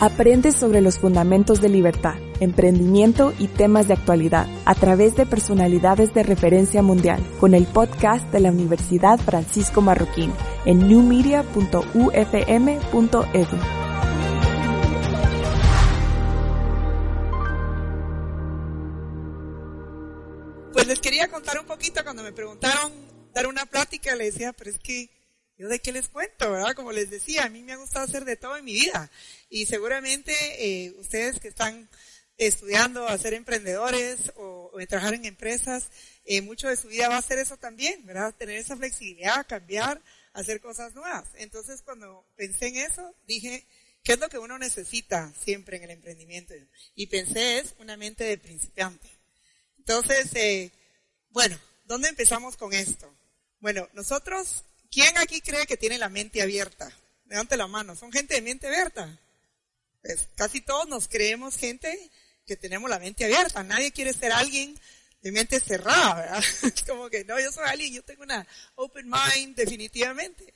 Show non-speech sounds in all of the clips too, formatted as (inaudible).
Aprende sobre los fundamentos de libertad, emprendimiento y temas de actualidad a través de personalidades de referencia mundial con el podcast de la Universidad Francisco Marroquín en newmedia.ufm.edu. Pues les quería contar un poquito cuando me preguntaron dar una plática, le decía, pero es que yo de qué les cuento, ¿verdad? Como les decía, a mí me ha gustado hacer de todo en mi vida. Y seguramente eh, ustedes que están estudiando a ser emprendedores o, o trabajar en empresas, eh, mucho de su vida va a ser eso también, ¿verdad? Tener esa flexibilidad, cambiar, hacer cosas nuevas. Entonces, cuando pensé en eso, dije, ¿qué es lo que uno necesita siempre en el emprendimiento? Y pensé es una mente de principiante. Entonces, eh, bueno, ¿dónde empezamos con esto? Bueno, nosotros ¿Quién aquí cree que tiene la mente abierta? Levante la mano. ¿Son gente de mente abierta? Pues casi todos nos creemos gente que tenemos la mente abierta. Nadie quiere ser alguien de mente cerrada, ¿verdad? (laughs) Es como que no, yo soy alguien, yo tengo una open mind definitivamente.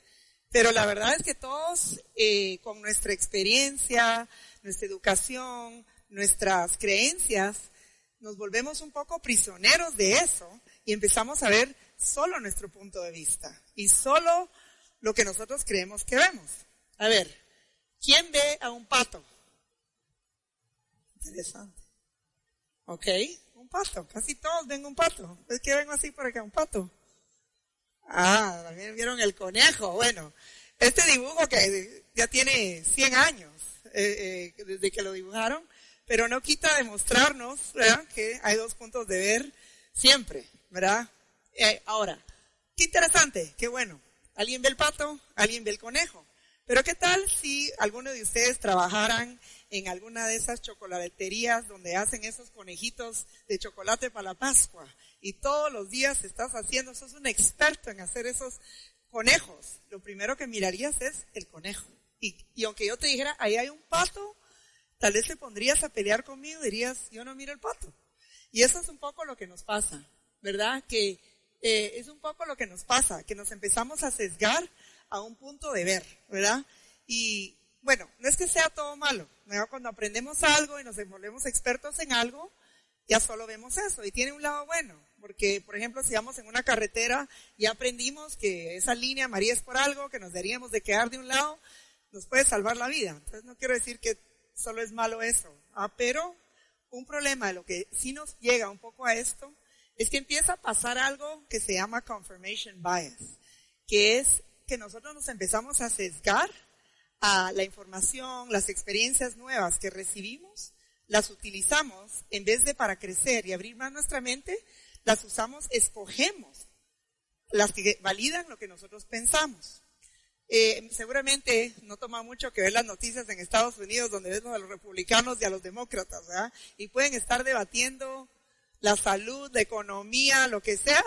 Pero la verdad es que todos, eh, con nuestra experiencia, nuestra educación, nuestras creencias, nos volvemos un poco prisioneros de eso y empezamos a ver solo nuestro punto de vista y solo lo que nosotros creemos que vemos. A ver, ¿quién ve a un pato? Interesante. Ok, un pato. Casi todos ven un pato. Es que vengo así por acá, un pato. Ah, también vieron el conejo. Bueno, este dibujo que ya tiene 100 años eh, eh, desde que lo dibujaron, pero no quita demostrarnos que hay dos puntos de ver siempre, ¿verdad? Eh, ahora, qué interesante, qué bueno. Alguien ve el pato, alguien ve el conejo. Pero qué tal si alguno de ustedes trabajaran en alguna de esas chocolaterías donde hacen esos conejitos de chocolate para la Pascua y todos los días estás haciendo, sos un experto en hacer esos conejos. Lo primero que mirarías es el conejo. Y, y aunque yo te dijera, ahí hay un pato, tal vez te pondrías a pelear conmigo y dirías, yo no miro el pato. Y eso es un poco lo que nos pasa, ¿verdad? Que eh, es un poco lo que nos pasa, que nos empezamos a sesgar a un punto de ver, ¿verdad? Y bueno, no es que sea todo malo. Cuando aprendemos algo y nos volvemos expertos en algo, ya solo vemos eso y tiene un lado bueno, porque por ejemplo si vamos en una carretera y aprendimos que esa línea María es por algo, que nos deberíamos de quedar de un lado, nos puede salvar la vida. Entonces no quiero decir que solo es malo eso, ¿ah? pero un problema de lo que sí nos llega un poco a esto es que empieza a pasar algo que se llama confirmation bias, que es que nosotros nos empezamos a sesgar a la información, las experiencias nuevas que recibimos, las utilizamos en vez de para crecer y abrir más nuestra mente, las usamos, escogemos las que validan lo que nosotros pensamos. Eh, seguramente no toma mucho que ver las noticias en Estados Unidos donde vemos a los republicanos y a los demócratas, ¿verdad? Y pueden estar debatiendo la salud, la economía, lo que sea,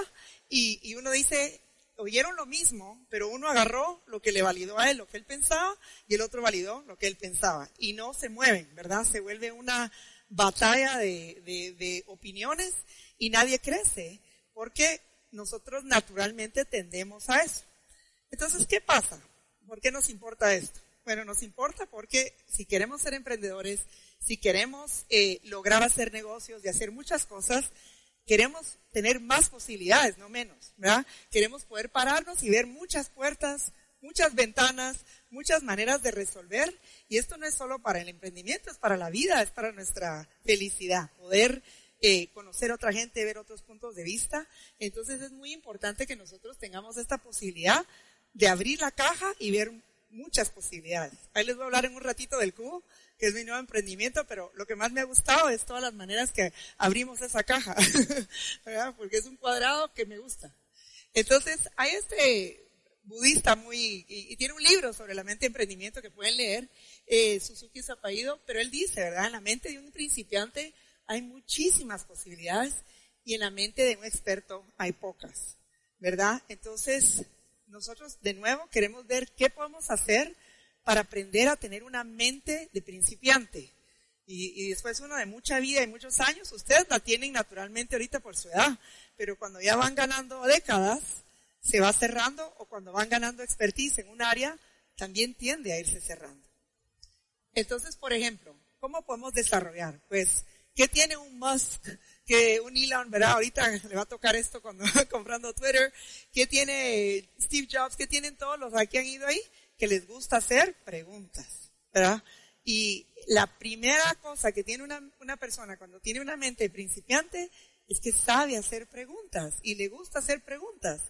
y, uno dice, oyeron lo mismo, pero uno agarró lo que le validó a él, lo que él pensaba, y el otro validó lo que él pensaba. Y no se mueven, ¿verdad? Se vuelve una batalla de, de opiniones y nadie crece, porque nosotros naturalmente tendemos a eso. Entonces, ¿qué pasa? ¿Por qué nos importa esto? Bueno, nos importa porque si queremos ser emprendedores, si queremos eh, lograr hacer negocios y hacer muchas cosas, queremos tener más posibilidades, no menos, ¿verdad? Queremos poder pararnos y ver muchas puertas, muchas ventanas, muchas maneras de resolver. Y esto no es solo para el emprendimiento, es para la vida, es para nuestra felicidad, poder eh, conocer a otra gente, ver otros puntos de vista. Entonces es muy importante que nosotros tengamos esta posibilidad de abrir la caja y ver muchas posibilidades. Ahí les voy a hablar en un ratito del cubo, que es mi nuevo emprendimiento, pero lo que más me ha gustado es todas las maneras que abrimos esa caja, (laughs) ¿verdad? Porque es un cuadrado que me gusta. Entonces, hay este budista muy, y, tiene un libro sobre la mente de emprendimiento que pueden leer, eh, Suzuki Zapaido, pero él dice, ¿verdad? En la mente de un principiante hay muchísimas posibilidades y en la mente de un experto hay pocas, ¿verdad? Entonces, nosotros de nuevo queremos ver qué podemos hacer para aprender a tener una mente de principiante. Y, y, después uno de mucha vida y muchos años, ustedes la tienen naturalmente ahorita por su edad, pero cuando ya van ganando décadas, se va cerrando o cuando van ganando expertise en un área, también tiende a irse cerrando. Entonces, por ejemplo, ¿cómo podemos desarrollar? Pues, ¿qué tiene un Musk? Que un Elon, ¿verdad? Ahorita le va a tocar esto cuando (laughs) comprando Twitter. ¿Qué tiene Steve Jobs? ¿Qué tienen todos los que han ido ahí? Que les gusta hacer preguntas, ¿verdad? Y la primera cosa que tiene una, una persona cuando tiene una mente principiante es que sabe hacer preguntas y le gusta hacer preguntas.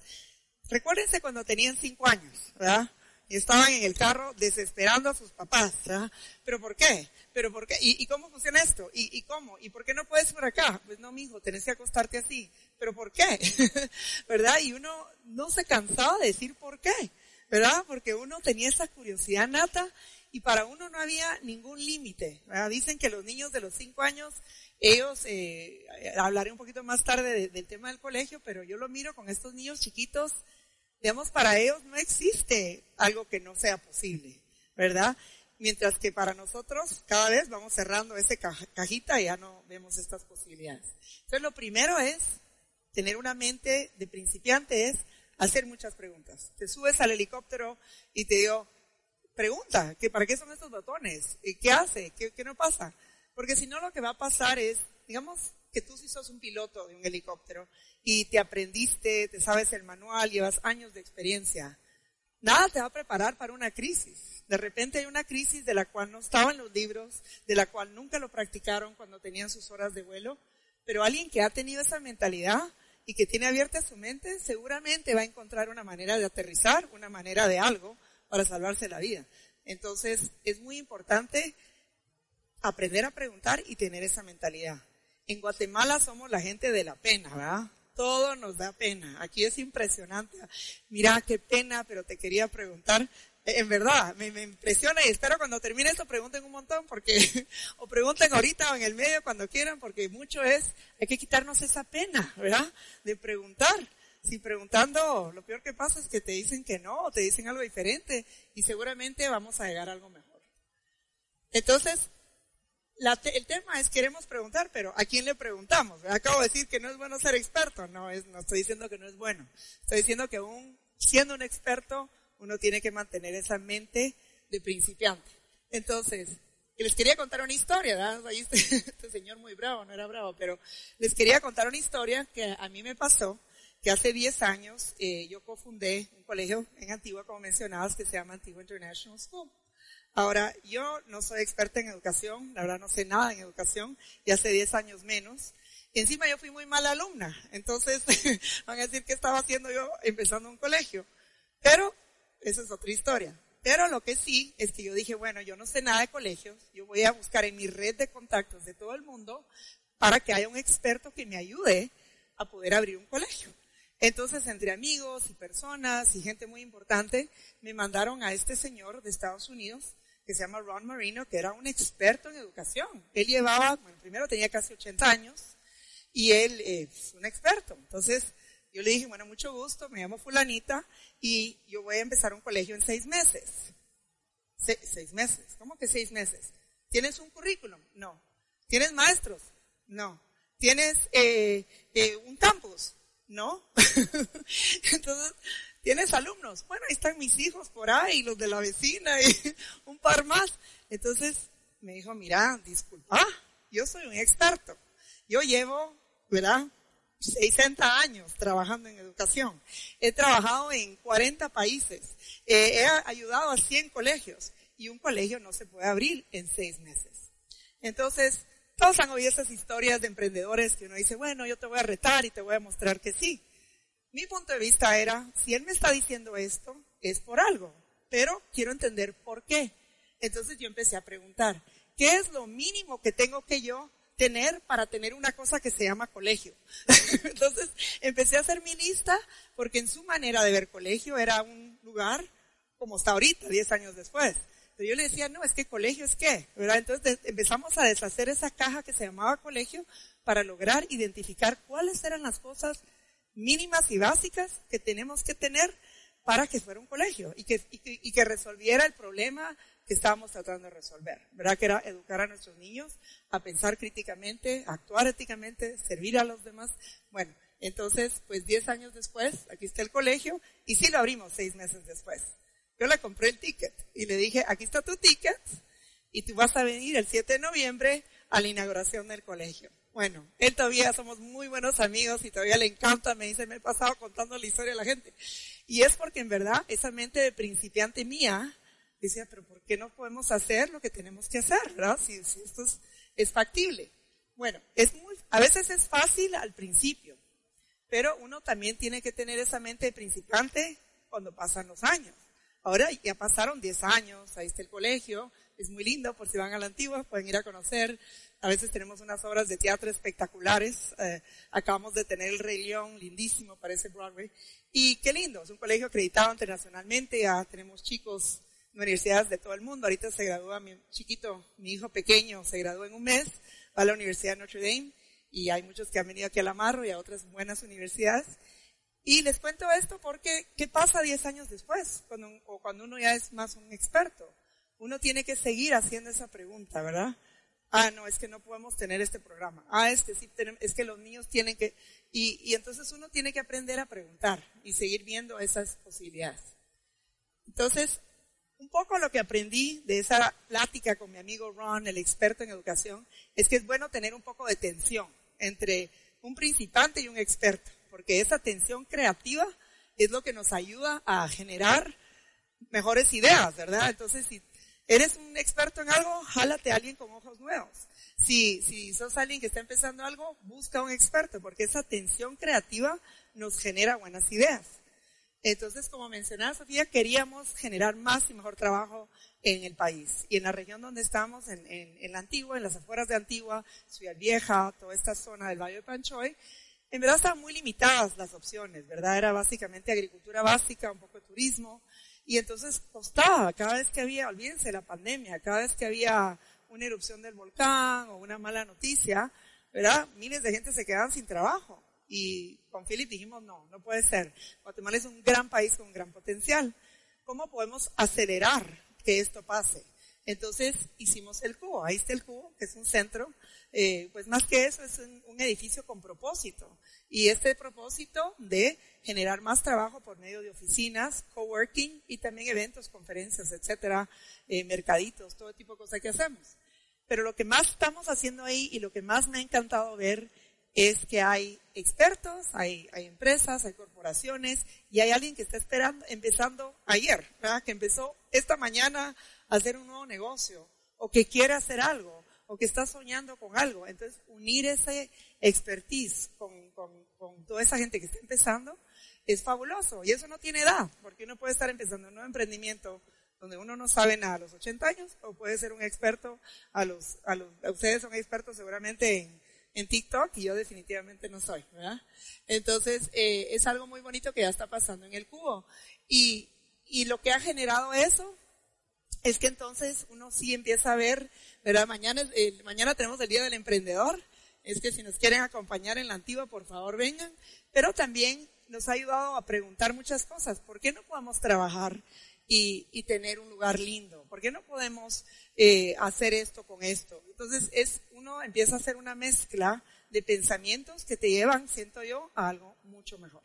Recuérdense cuando tenían cinco años, ¿verdad? Y estaban en el carro desesperando a sus papás, ¿verdad? ¿Pero por qué? ¿Pero por qué? ¿Y, cómo funciona esto? ¿Y, ¿Y, cómo? ¿Y por qué no puedes por acá? Pues no, mijo, tenés que acostarte así. ¿Pero por qué? (laughs) ¿Verdad? Y uno no se cansaba de decir por qué, ¿verdad? Porque uno tenía esa curiosidad nata y para uno no había ningún límite. Dicen que los niños de los cinco años, ellos, eh, hablaré un poquito más tarde del tema del colegio, pero yo lo miro con estos niños chiquitos Digamos, para ellos no existe algo que no sea posible, ¿verdad? Mientras que para nosotros cada vez vamos cerrando esa cajita y ya no vemos estas posibilidades. Entonces lo primero es tener una mente de principiante es hacer muchas preguntas. Te subes al helicóptero y te digo, pregunta, ¿que ¿para qué son estos botones? ¿Qué hace? ¿Qué, ¿Qué no pasa? Porque si no lo que va a pasar es, digamos, que tú sí sos un piloto de un helicóptero y te aprendiste, te sabes el manual, llevas años de experiencia. Nada te va a preparar para una crisis. De repente hay una crisis de la cual no estaban los libros, de la cual nunca lo practicaron cuando tenían sus horas de vuelo, pero alguien que ha tenido esa mentalidad y que tiene abierta su mente, seguramente va a encontrar una manera de aterrizar, una manera de algo para salvarse la vida. Entonces, es muy importante aprender a preguntar y tener esa mentalidad. En Guatemala somos la gente de la pena, ¿verdad? Todo nos da pena. Aquí es impresionante. Mira, qué pena, pero te quería preguntar. Eh, en verdad, me, impresiona y espero cuando termine esto pregunten un montón porque, (laughs) o pregunten ahorita o en el medio cuando quieran porque mucho es, hay que quitarnos esa pena, ¿verdad? De preguntar. Si preguntando, lo peor que pasa es que te dicen que no, o te dicen algo diferente y seguramente vamos a llegar a algo mejor. Entonces, el tema es queremos preguntar, pero ¿a quién le preguntamos? Acabo de decir que no es bueno ser experto. No, es, no estoy diciendo que no es bueno. Estoy diciendo que aún siendo un experto, uno tiene que mantener esa mente de principiante. Entonces, les quería contar una historia, ¿verdad? Ahí este, (laughs) este, señor muy bravo, no era bravo, pero les quería contar una historia que a mí me pasó, que hace 10 años eh, yo cofundé un colegio en Antigua, como mencionabas, que se llama Antigua International School. Ahora, yo no soy experta en educación, la verdad no sé nada en educación, y hace 10 años menos. Y encima yo fui muy mala alumna, entonces (laughs) van a decir que estaba haciendo yo empezando un colegio. Pero, esa es otra historia. Pero lo que sí es que yo dije, bueno, yo no sé nada de colegios, yo voy a buscar en mi red de contactos de todo el mundo para que haya un experto que me ayude a poder abrir un colegio. Entonces, entre amigos y personas y gente muy importante, me mandaron a este señor de Estados Unidos que se llama Ron Marino, que era un experto en educación. Él llevaba, bueno, primero tenía casi 80 años y él es un experto. Entonces, yo le dije, bueno, mucho gusto, me llamo fulanita y yo voy a empezar un colegio en seis meses. seis meses, ¿cómo que seis meses? ¿Tienes un currículum? No. ¿Tienes maestros? No. ¿Tienes eh, eh, un campus? No. (laughs) Entonces, ¿tienes alumnos? Bueno, ahí están mis hijos por ahí, los de la vecina y (laughs) un par más. Entonces, me dijo, mira, disculpa, yo soy un experto. Yo llevo, ¿verdad? 60 años trabajando en educación. He trabajado en 40 países. Eh, he ayudado a 100 colegios. Y un colegio no se puede abrir en seis meses. Entonces, todos han oído esas historias de emprendedores que uno dice, bueno, yo te voy a retar y te voy a mostrar que sí. Mi punto de vista era, si él me está diciendo esto, es por algo, pero quiero entender por qué. Entonces yo empecé a preguntar, ¿qué es lo mínimo que tengo que yo tener para tener una cosa que se llama colegio. (laughs) Entonces empecé a hacer mi lista porque en su manera de ver colegio era un lugar como está ahorita, 10 años después. Pero yo le decía, no, es que colegio es qué, ¿verdad? Entonces empezamos a deshacer esa caja que se llamaba colegio para lograr identificar cuáles eran las cosas mínimas y básicas que tenemos que tener para que fuera un colegio y que, y que, resolviera el problema que estábamos tratando de resolver, ¿verdad? Que era educar a nuestros niños a pensar críticamente, a actuar éticamente, servir a los demás. Bueno, entonces, pues 10 años después, aquí está el colegio y sí lo abrimos seis meses después. Yo le compré el ticket y le dije, aquí está tu ticket y tú vas a venir el 7 de noviembre a la inauguración del colegio. Bueno, él todavía somos muy buenos amigos y todavía le encanta, me dice, me he pasado contando la historia a la gente. Y es porque en verdad esa mente de principiante mía decía, pero ¿por qué no podemos hacer lo que tenemos que hacer, verdad? Si, esto es, factible. Bueno, es a veces es fácil al principio, pero uno también tiene que tener esa mente de principiante cuando pasan los años. Ahora ya pasaron 10 años, ahí está el colegio, es muy lindo, por si van a la antigua, pueden ir a conocer a veces tenemos unas obras de teatro espectaculares. Eh, acabamos de tener el Rey León, lindísimo, parece Broadway. Y qué lindo, es un colegio acreditado internacionalmente. Ya tenemos chicos en universidades de todo el mundo. Ahorita se gradúa mi chiquito, mi hijo pequeño, se graduó en un mes, va a la Universidad de Notre Dame. Y hay muchos que han venido aquí a la Marro y a otras buenas universidades. Y les cuento esto porque, ¿qué pasa 10 años después? Cuando, o cuando uno ya es más un experto. Uno tiene que seguir haciendo esa pregunta, ¿verdad? ah, no, es que no podemos tener este programa, ah, es que sí, es que los niños tienen que, y, y entonces uno tiene que aprender a preguntar y seguir viendo esas posibilidades. Entonces, un poco lo que aprendí de esa plática con mi amigo Ron, el experto en educación, es que es bueno tener un poco de tensión entre un principante y un experto, porque esa tensión creativa es lo que nos ayuda a generar mejores ideas, ¿verdad? Entonces, si ¿Eres un experto en algo? Jálate a alguien con ojos nuevos. Si, si sos alguien que está empezando algo, busca un experto, porque esa tensión creativa nos genera buenas ideas. Entonces, como mencionaba Sofía, queríamos generar más y mejor trabajo en el país. Y en la región donde estamos, en, en, la Antigua, en las afueras de Antigua, Ciudad Vieja, toda esta zona del Valle de Panchoy, en verdad estaban muy limitadas las opciones, ¿verdad? Era básicamente agricultura básica, un poco de turismo, y entonces costaba, cada vez que había, olvídense la pandemia, cada vez que había una erupción del volcán o una mala noticia, ¿verdad? Miles de gente se quedaban sin trabajo. Y con Philip dijimos, no, no puede ser. Guatemala es un gran país con un gran potencial. ¿Cómo podemos acelerar que esto pase? Entonces hicimos el cubo. Ahí está el cubo, que es un centro. Eh, pues más que eso, es un, edificio con propósito. Y este propósito de generar más trabajo por medio de oficinas, coworking y también eventos, conferencias, etcétera, eh, mercaditos, todo tipo de cosas que hacemos. Pero lo que más estamos haciendo ahí y lo que más me ha encantado ver es que hay expertos, hay, hay empresas, hay corporaciones y hay alguien que está esperando, empezando ayer, ¿verdad? que empezó esta mañana hacer un nuevo negocio o que quiere hacer algo o que está soñando con algo. Entonces, unir ese expertise con, con, con toda esa gente que está empezando es fabuloso. Y eso no tiene edad, porque uno puede estar empezando un nuevo emprendimiento donde uno no sabe nada a los 80 años, o puede ser un experto a los, a los, ustedes son expertos seguramente en, en TikTok y yo definitivamente no soy, ¿verdad? Entonces, eh, es algo muy bonito que ya está pasando en el cubo. Y, y lo que ha generado eso es que entonces uno sí empieza a ver, ¿verdad? Mañana, eh, mañana tenemos el Día del Emprendedor, es que si nos quieren acompañar en la antigua, por favor vengan, pero también nos ha ayudado a preguntar muchas cosas. ¿Por qué no podemos trabajar y, tener un lugar lindo? ¿Por qué no podemos eh, hacer esto con esto? Entonces, es, uno empieza a hacer una mezcla de pensamientos que te llevan, siento yo, a algo mucho mejor.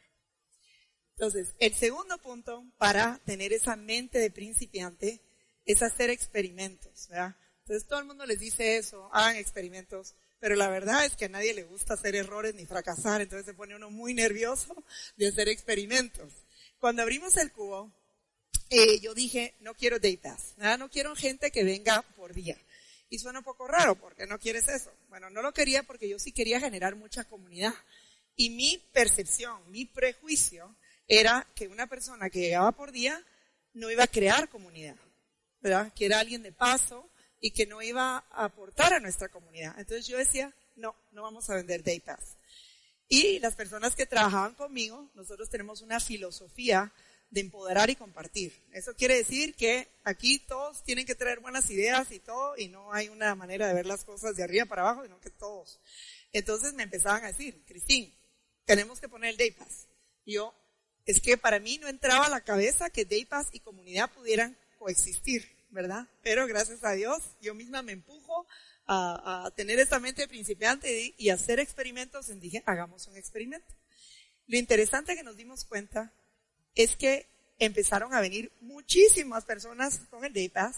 Entonces, el segundo punto para tener esa mente de principiante es hacer experimentos, Entonces todo el mundo les dice eso, hagan experimentos, pero la verdad es que a nadie le gusta hacer errores ni fracasar, entonces se pone uno muy nervioso de hacer experimentos. Cuando abrimos el cubo, eh, yo dije, no quiero day pass, no quiero gente que venga por día. Y suena un poco raro, porque no quieres eso? Bueno, no lo quería porque yo sí quería generar mucha comunidad. Y mi percepción, mi prejuicio era que una persona que llegaba por día no iba a crear comunidad, Que era alguien de paso, y que no iba a aportar a nuestra comunidad. Entonces yo decía, no, no vamos a vender Day Pass. Y las personas que trabajaban conmigo, nosotros tenemos una filosofía de empoderar y compartir. Eso quiere decir que aquí todos tienen que traer buenas ideas y todo, y no hay una manera de ver las cosas de arriba para abajo, sino que todos. Entonces me empezaban a decir, Cristín, tenemos que poner el Day Pass. yo, es que para mí no entraba a la cabeza que Day Pass y comunidad pudieran coexistir, ¿verdad? Pero gracias a Dios, yo misma me empujo a, tener esta mente principiante y, hacer experimentos. Y dije, hagamos un experimento. Lo interesante que nos dimos cuenta es que empezaron a venir muchísimas personas con el Day Pass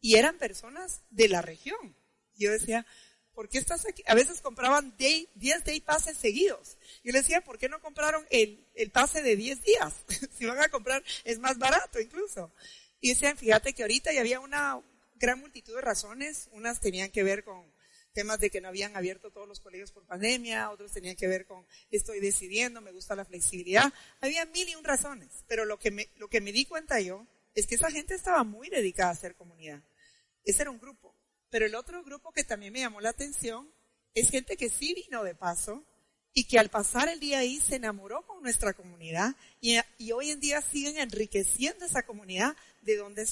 y eran personas de la región. Yo decía, ¿por qué estás aquí? A veces compraban 10 Day Passes seguidos. Yo les decía, ¿por qué no compraron el, el pase de 10 días? (laughs) si van a comprar, es más barato incluso. Y decían, fíjate que ahorita ya había una gran multitud de razones. Unas tenían que ver con temas de que no habían abierto todos los colegios por pandemia, otros tenían que ver con estoy decidiendo, me gusta la flexibilidad. Había mil y un razones, pero lo que me, lo que me di cuenta yo es que esa gente estaba muy dedicada a hacer comunidad. Ese era un grupo. Pero el otro grupo que también me llamó la atención es gente que sí vino de paso y que al pasar el día ahí se enamoró con nuestra comunidad y, hoy en día siguen enriqueciendo esa comunidad de donde.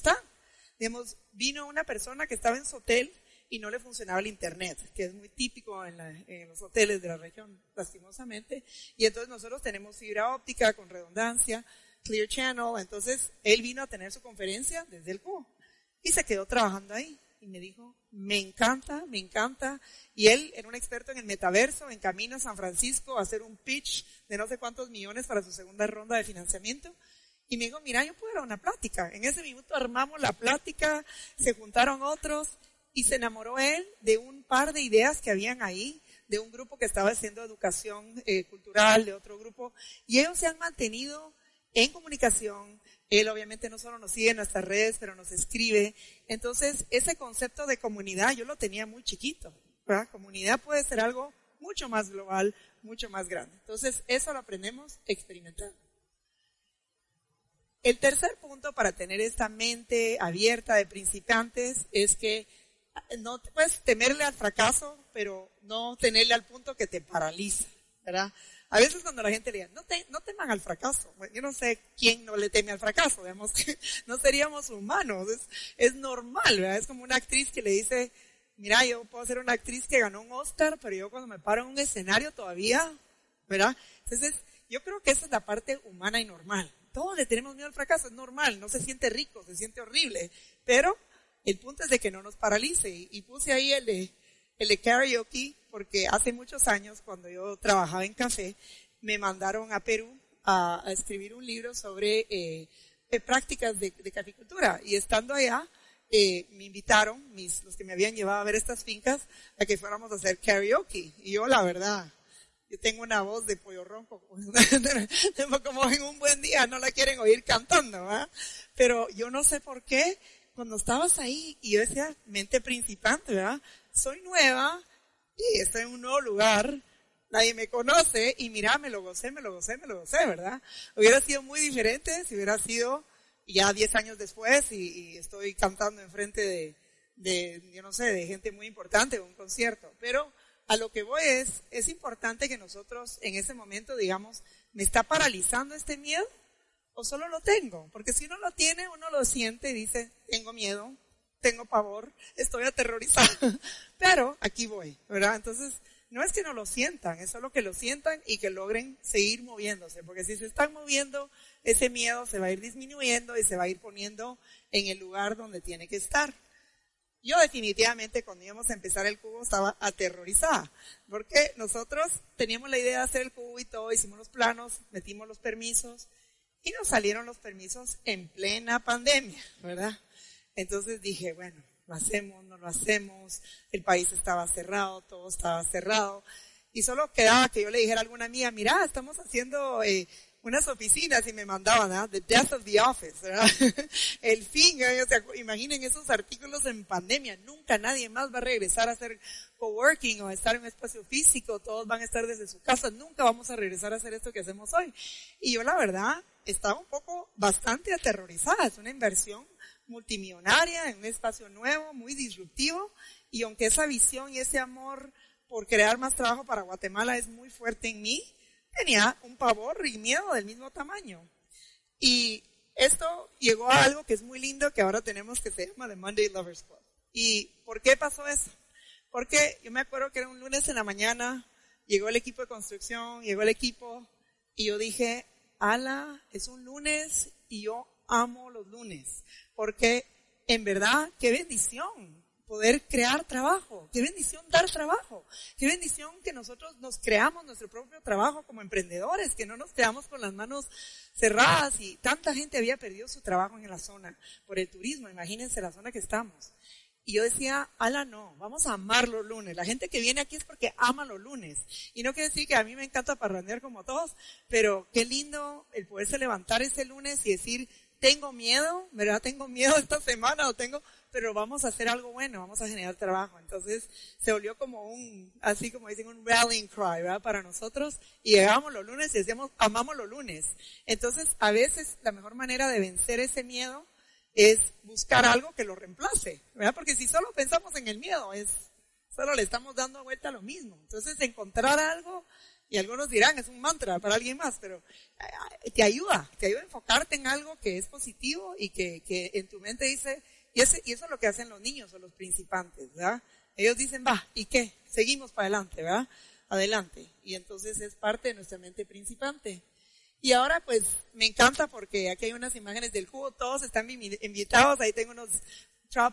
Digamos, vino una persona que estaba en su hotel y no le funcionaba el internet, que es muy típico en, los hoteles de la región, lastimosamente. Y entonces nosotros tenemos fibra óptica con redundancia, Clear Channel. Entonces él vino a tener su conferencia desde el cubo y se quedó trabajando ahí. Y me dijo, me encanta, me encanta. Y él era un experto en el metaverso, en camino a San Francisco a hacer un pitch de no sé cuántos millones para su segunda ronda de financiamiento. Y me dijo, mira, yo puedo dar una plática. En ese minuto armamos la plática, se juntaron otros y se enamoró él de un par de ideas que habían ahí, de un grupo que estaba haciendo educación eh, cultural, de otro grupo, y ellos se han mantenido en comunicación. Él obviamente no solo nos sigue en nuestras redes, pero nos escribe. Entonces, ese concepto de comunidad yo lo tenía muy chiquito. ¿verdad? Comunidad puede ser algo mucho más global, mucho más grande. Entonces, eso lo aprendemos experimentando. El tercer punto para tener esta mente abierta de principiantes es que no puedes temerle al fracaso, pero no tenerle al punto que te paraliza, ¿verdad? A veces cuando la gente le dice, no, te, no teman al fracaso, yo no sé quién no le teme al fracaso, digamos (laughs) no seríamos humanos, es, es normal, ¿verdad? Es como una actriz que le dice, mira, yo puedo ser una actriz que ganó un Oscar, pero yo cuando me paro en un escenario todavía, ¿verdad? Entonces, yo creo que esa es la parte humana y normal. Todos le tenemos miedo al fracaso, es normal, no se siente rico, se siente horrible, pero el punto es de que no nos paralice. Y, puse ahí el de, el de karaoke porque hace muchos años, cuando yo trabajaba en café, me mandaron a Perú a, escribir un libro sobre eh, prácticas de, caficultura. Y estando allá, eh, me invitaron, mis, los que me habían llevado a ver estas fincas, a que fuéramos a hacer karaoke. Y yo, la verdad, yo tengo una voz de pollo ronco, (laughs) como en un buen día no la quieren oír cantando, ¿verdad? Pero yo no sé por qué, cuando estabas ahí y yo decía, mente principante, ¿verdad? Soy nueva y estoy en un nuevo lugar, nadie me conoce y mira, me lo gocé, me lo gocé, me lo gocé, ¿verdad? Hubiera sido muy diferente si hubiera sido ya 10 años después y, estoy cantando enfrente de, de, yo no sé, de gente muy importante, un concierto. Pero a lo que voy es, es importante que nosotros en ese momento digamos, ¿me está paralizando este miedo? o solo lo tengo, porque si uno lo tiene, uno lo siente y dice, tengo miedo, tengo pavor, estoy aterrorizado, (laughs) pero aquí voy, ¿verdad? Entonces, no es que no lo sientan, es solo que lo sientan y que logren seguir moviéndose, porque si se están moviendo, ese miedo se va a ir disminuyendo y se va a ir poniendo en el lugar donde tiene que estar. Yo definitivamente cuando íbamos a empezar el cubo estaba aterrorizada, porque nosotros teníamos la idea de hacer el cubo y todo, hicimos los planos, metimos los permisos, y nos salieron los permisos en plena pandemia, ¿verdad? Entonces dije, bueno, lo hacemos, no lo hacemos, el país estaba cerrado, todo estaba cerrado. Y solo quedaba que yo le dijera a alguna amiga, mira, estamos haciendo eh, unas oficinas y me mandaban, ¿ah? The Death of the Office. (laughs) El fin, ¿eh? o sea, imaginen esos artículos en pandemia, nunca nadie más va a regresar a hacer coworking o a estar en un espacio físico, todos van a estar desde su casa, nunca vamos a regresar a hacer esto que hacemos hoy. Y yo la verdad estaba un poco bastante aterrorizada, es una inversión multimillonaria en un espacio nuevo, muy disruptivo, y aunque esa visión y ese amor por crear más trabajo para Guatemala es muy fuerte en mí, tenía un pavor y miedo del mismo tamaño. Y esto llegó a algo que es muy lindo que ahora tenemos que se llama The Monday Lovers Club. ¿Y por qué pasó eso? Porque yo me acuerdo que era un lunes en la mañana, llegó el equipo de construcción, llegó el equipo, y yo dije, ala, es un lunes y yo amo los lunes, porque en verdad, qué bendición poder crear trabajo, qué bendición dar trabajo, qué bendición que nosotros nos creamos nuestro propio trabajo como emprendedores, que no nos quedamos con las manos cerradas y tanta gente había perdido su trabajo en la zona por el turismo, imagínense la zona que estamos. Y yo decía, ala no, vamos a amar los lunes. La gente que viene aquí es porque ama los lunes. Y no quiere decir que a mí me encanta parrandear como todos, pero qué lindo el poderse levantar ese lunes y decir, tengo miedo, ¿verdad? Tengo miedo esta semana o tengo, pero vamos a hacer algo bueno, vamos a generar trabajo. Entonces se volvió como un, así como dicen, un rallying cry, ¿verdad? Para nosotros. Y llegamos los lunes y decíamos, amamos los lunes. Entonces a veces la mejor manera de vencer ese miedo es buscar algo que lo reemplace, ¿verdad? Porque si solo pensamos en el miedo, es, solo le estamos dando vuelta a lo mismo. Entonces, encontrar algo, y algunos dirán, es un mantra para alguien más, pero eh, te ayuda, te ayuda a enfocarte en algo que es positivo y que, que en tu mente dice, y, ese, y eso es lo que hacen los niños o los principantes, ¿verdad? Ellos dicen, va, ¿y qué? Seguimos para adelante, ¿verdad? Adelante. Y entonces es parte de nuestra mente principante. Y ahora pues me encanta porque aquí hay unas imágenes del jugo, todos están invitados, ahí tengo unos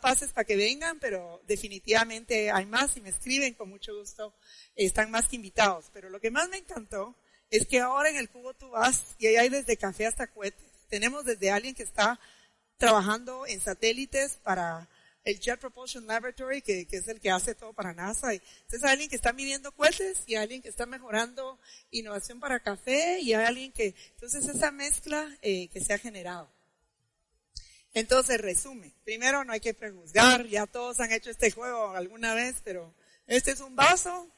pases para que vengan, pero definitivamente hay más y me escriben con mucho gusto, están más que invitados. Pero lo que más me encantó es que ahora en el cubo tú vas y ahí hay desde café hasta cohetes. Tenemos desde alguien que está trabajando en satélites para el Jet Propulsion Laboratory, que, es el que hace todo para NASA. entonces hay alguien que está midiendo cohetes y alguien que está mejorando innovación para café y hay alguien que, entonces esa mezcla eh, que se ha generado. Entonces, resume. Primero, no hay que prejuzgar. Ya todos han hecho este juego alguna vez, pero este es un vaso.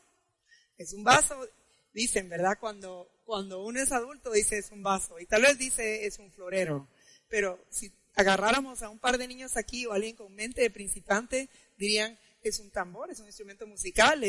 Es un vaso. Dicen, ¿verdad? Cuando, cuando uno es adulto, dice es un vaso. Y tal vez dice es un florero. Pero si agarráramos a un par de niños aquí o alguien con mente de principante, dirían, es un tambor, es un instrumento musical,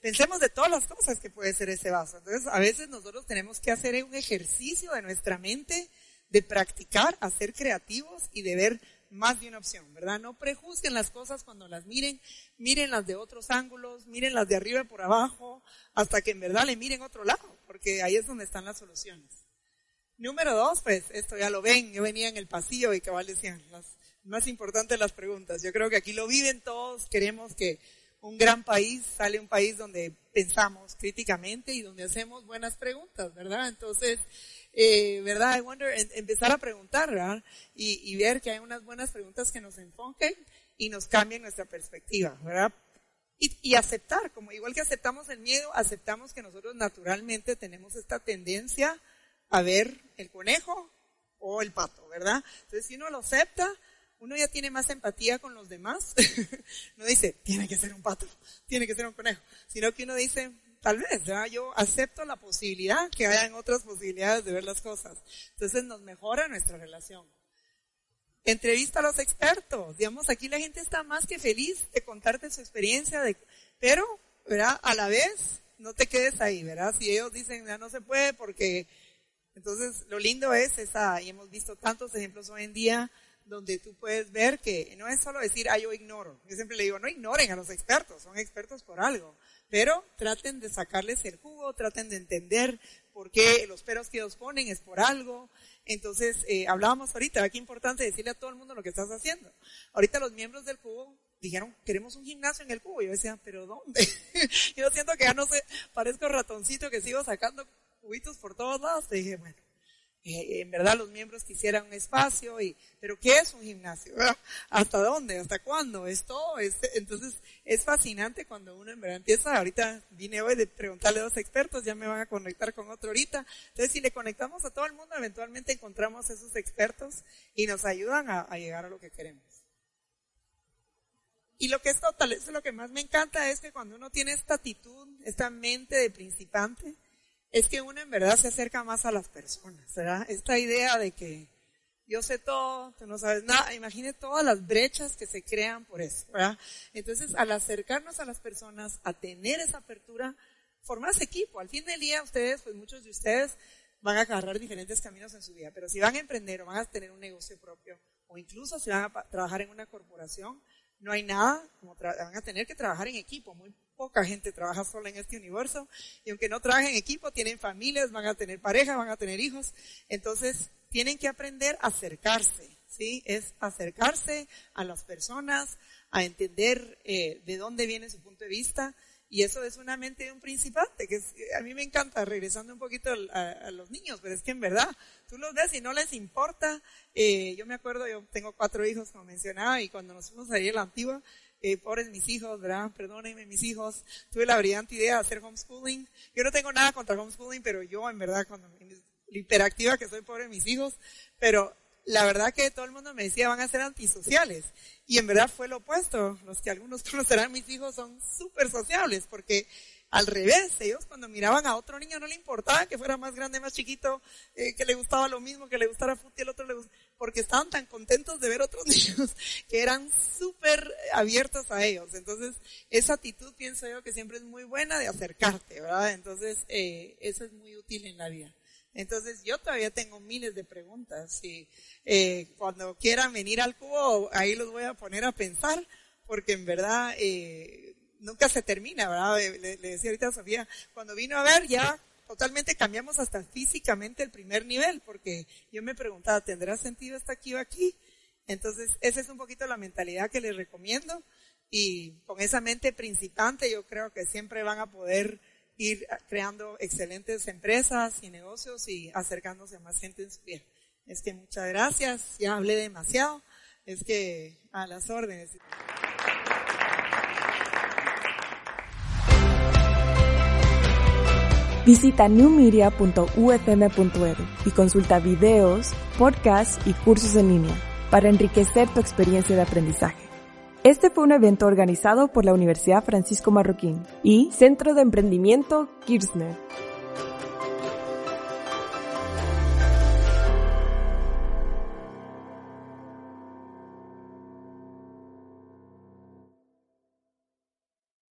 pensemos de todas las cosas que puede ser ese vaso. Entonces, a veces nosotros tenemos que hacer un ejercicio de nuestra mente, de practicar, a ser creativos y de ver más de una opción, ¿verdad? No prejuzguen las cosas cuando las miren, miren las de otros ángulos, miren las de arriba y por abajo, hasta que en verdad le miren otro lado, porque ahí es donde están las soluciones. Número dos, pues esto ya lo ven, yo venía en el pasillo y cabal decían las más importantes las preguntas. Yo creo que aquí lo viven todos, queremos que un gran país sale un país donde pensamos críticamente y donde hacemos buenas preguntas, ¿verdad? Entonces, eh, ¿verdad? I wonder, empezar a preguntar, ¿verdad? Y, y, ver que hay unas buenas preguntas que nos enfoquen y nos cambien nuestra perspectiva, ¿verdad? Y, y, aceptar, como igual que aceptamos el miedo, aceptamos que nosotros naturalmente tenemos esta tendencia a ver el conejo o el pato, ¿verdad? Entonces, si uno lo acepta, uno ya tiene más empatía con los demás. (laughs) no dice, tiene que ser un pato, tiene que ser un conejo, sino que uno dice, tal vez, ¿verdad? yo acepto la posibilidad que hayan otras posibilidades de ver las cosas. Entonces nos mejora nuestra relación. Entrevista a los expertos. Digamos, aquí la gente está más que feliz de contarte su experiencia, de, pero, ¿verdad? A la vez, no te quedes ahí, ¿verdad? Si ellos dicen, ya no se puede porque entonces, lo lindo es esa, y hemos visto tantos ejemplos hoy en día donde tú puedes ver que no es solo decir, ah, yo ignoro. Yo siempre le digo, no ignoren a los expertos, son expertos por algo. Pero traten de sacarles el jugo, traten de entender por qué los peros que ellos ponen es por algo. Entonces, eh, hablábamos ahorita, qué importante decirle a todo el mundo lo que estás haciendo. Ahorita los miembros del cubo dijeron, queremos un gimnasio en el cubo. Yo decía, ¿pero dónde? (laughs) yo siento que ya no sé, parezco ratoncito que sigo sacando cubitos por todos lados, te dije, bueno, eh, en verdad los miembros quisieran un espacio, y, pero ¿qué es un gimnasio? (laughs) ¿Hasta dónde? ¿Hasta cuándo? Es todo. entonces es fascinante cuando uno en verdad empieza, ahorita vine hoy de preguntarle a dos expertos, ya me van a conectar con otro ahorita. Entonces si le conectamos a todo el mundo, eventualmente encontramos esos expertos y nos ayudan a, a llegar a lo que queremos. Y lo que es total, eso es lo que más me encanta, es que cuando uno tiene esta actitud, esta mente de principante, es que uno en verdad se acerca más a las personas, ¿verdad? Esta idea de que yo sé todo, tú no sabes nada. Imagine todas las brechas que se crean por eso, ¿verdad? Entonces, al acercarnos a las personas, a tener esa apertura, formar equipo. Al fin del día, ustedes, pues muchos de ustedes van a agarrar diferentes caminos en su vida, pero si van a emprender o van a tener un negocio propio, o incluso si van a trabajar en una corporación, no hay nada como van a tener que trabajar en equipo. Muy poca gente trabaja sola en este universo y aunque no trabajen en equipo, tienen familias, van a tener pareja, van a tener hijos. Entonces, tienen que aprender a acercarse, ¿sí? Es acercarse a las personas, a entender eh, de dónde viene su punto de vista. Y eso es una mente de un principante, que a mí me encanta, regresando un poquito a, los niños, pero es que en verdad, tú los ves y no les importa. Eh, yo me acuerdo, yo tengo cuatro hijos, como mencionaba, y cuando nos fuimos a ir a la antigua, eh, pobres mis hijos, ¿verdad? Perdónenme mis hijos, tuve la brillante idea de hacer homeschooling. Yo no tengo nada contra homeschooling, pero yo en verdad, cuando hiperactiva que soy pobre mis hijos, pero la verdad que todo el mundo me decía van a ser antisociales. Y en verdad fue lo opuesto. Los que algunos (laughs) conocerán mis hijos son súper sociables porque al revés, ellos cuando miraban a otro niño no le importaba que fuera más grande, más chiquito, eh, que le gustaba lo mismo, que le gustara fútbol el otro le gustaba, porque estaban tan contentos de ver otros (laughs) niños que eran súper abiertos a ellos. Entonces, esa actitud pienso yo que siempre es muy buena de acercarte, ¿verdad? Entonces, eh, eso es muy útil en la vida. Entonces yo todavía tengo miles de preguntas y eh, cuando quieran venir al cubo ahí los voy a poner a pensar porque en verdad eh, nunca se termina, ¿verdad? Le, decía ahorita Sofía, cuando vino a ver ya totalmente cambiamos hasta físicamente el primer nivel porque yo me preguntaba, ¿tendrá sentido estar aquí o aquí? Entonces esa es un poquito la mentalidad que les recomiendo y con esa mente principante yo creo que siempre van a poder ir creando excelentes empresas y negocios y acercándose a más gente en su vida. Es que muchas gracias, ya hablé demasiado, es que a las órdenes. Visita newmedia.ufm.edu y consulta videos, podcasts y cursos en línea para enriquecer tu experiencia de aprendizaje. Este fue un evento organizado por la Universidad Francisco Marroquín y Centro de Emprendimiento Kirchner.